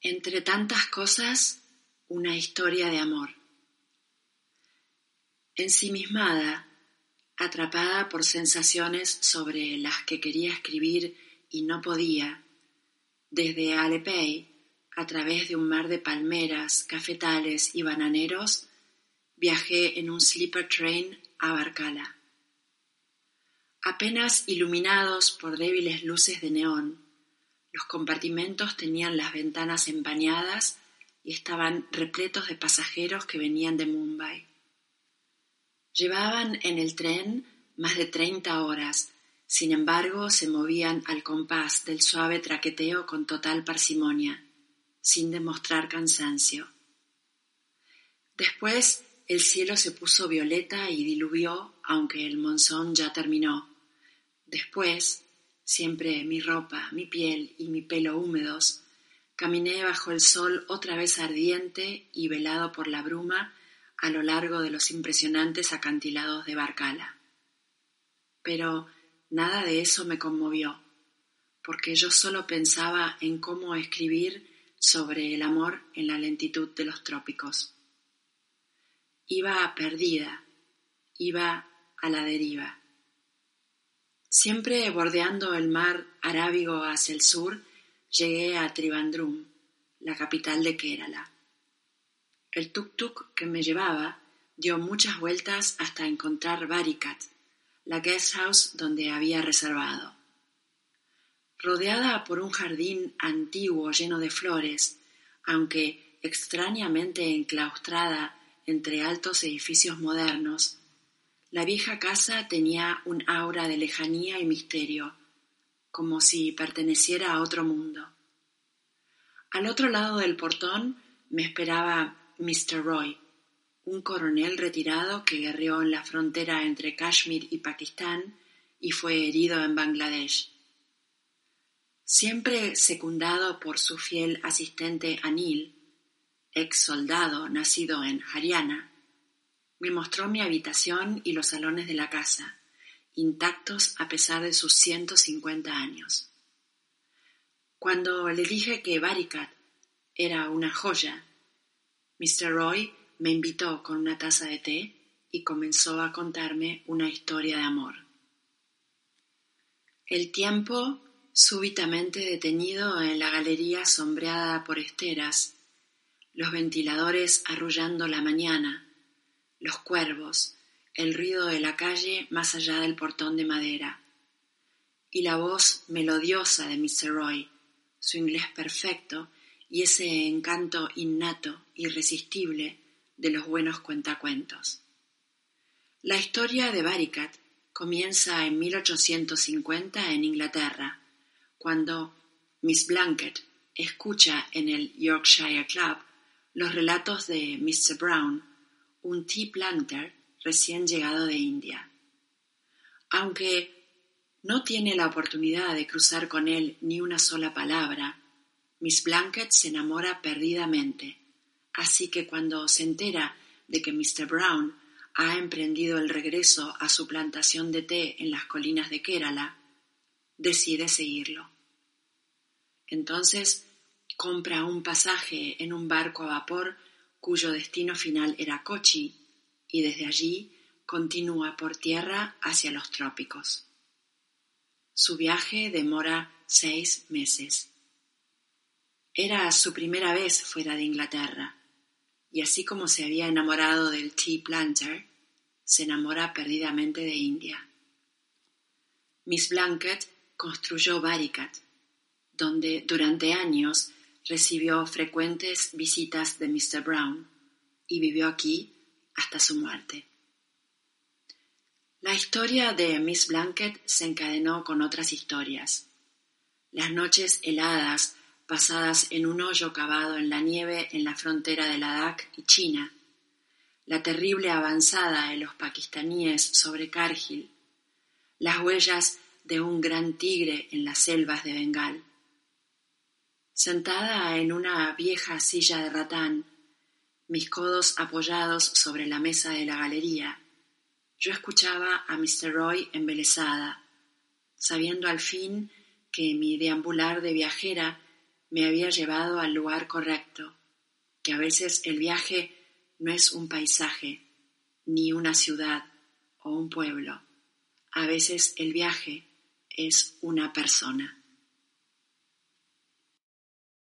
Entre tantas cosas, una historia de amor. Ensimismada, atrapada por sensaciones sobre las que quería escribir y no podía, desde Alepey, a través de un mar de palmeras, cafetales y bananeros, viajé en un sleeper train a Barcala. Apenas iluminados por débiles luces de neón, los compartimentos tenían las ventanas empañadas y estaban repletos de pasajeros que venían de Mumbai. Llevaban en el tren más de treinta horas, sin embargo se movían al compás del suave traqueteo con total parsimonia, sin demostrar cansancio. Después el cielo se puso violeta y diluvió, aunque el monzón ya terminó. Después siempre mi ropa, mi piel y mi pelo húmedos, caminé bajo el sol otra vez ardiente y velado por la bruma a lo largo de los impresionantes acantilados de Barcala. Pero nada de eso me conmovió, porque yo solo pensaba en cómo escribir sobre el amor en la lentitud de los trópicos. Iba perdida, iba a la deriva. Siempre bordeando el mar Arábigo hacia el sur, llegué a Trivandrum, la capital de Kerala. El tuk-tuk que me llevaba dio muchas vueltas hasta encontrar Barikat, la guest house donde había reservado. Rodeada por un jardín antiguo lleno de flores, aunque extrañamente enclaustrada entre altos edificios modernos, la vieja casa tenía un aura de lejanía y misterio, como si perteneciera a otro mundo. Al otro lado del portón me esperaba Mr. Roy, un coronel retirado que guerreó en la frontera entre Kashmir y Pakistán y fue herido en Bangladesh. Siempre secundado por su fiel asistente Anil, ex soldado nacido en Haryana, me mostró mi habitación y los salones de la casa, intactos a pesar de sus ciento cincuenta años. Cuando le dije que Baricat era una joya, Mr. Roy me invitó con una taza de té y comenzó a contarme una historia de amor. El tiempo, súbitamente detenido en la galería sombreada por esteras, los ventiladores arrullando la mañana, los cuervos, el ruido de la calle más allá del portón de madera, y la voz melodiosa de Mr. Roy, su inglés perfecto y ese encanto innato, irresistible, de los buenos cuentacuentos. La historia de Baricat comienza en 1850 en Inglaterra, cuando Miss Blanket escucha en el Yorkshire Club los relatos de Mr. Brown, un tea planter recién llegado de India. Aunque no tiene la oportunidad de cruzar con él ni una sola palabra, Miss Blanket se enamora perdidamente, así que cuando se entera de que Mr. Brown ha emprendido el regreso a su plantación de té en las colinas de Kerala, decide seguirlo. Entonces compra un pasaje en un barco a vapor cuyo destino final era Kochi, y desde allí continúa por tierra hacia los trópicos. Su viaje demora seis meses. Era su primera vez fuera de Inglaterra, y así como se había enamorado del tea planter, se enamora perdidamente de India. Miss Blanket construyó Baricat, donde durante años recibió frecuentes visitas de Mr. Brown y vivió aquí hasta su muerte. La historia de Miss Blanket se encadenó con otras historias. Las noches heladas pasadas en un hoyo cavado en la nieve en la frontera de Ladakh y China, la terrible avanzada de los pakistaníes sobre Kargil, las huellas de un gran tigre en las selvas de Bengal. Sentada en una vieja silla de ratán, mis codos apoyados sobre la mesa de la galería, yo escuchaba a Mr. Roy embelesada, sabiendo al fin que mi deambular de viajera me había llevado al lugar correcto, que a veces el viaje no es un paisaje, ni una ciudad o un pueblo, a veces el viaje es una persona.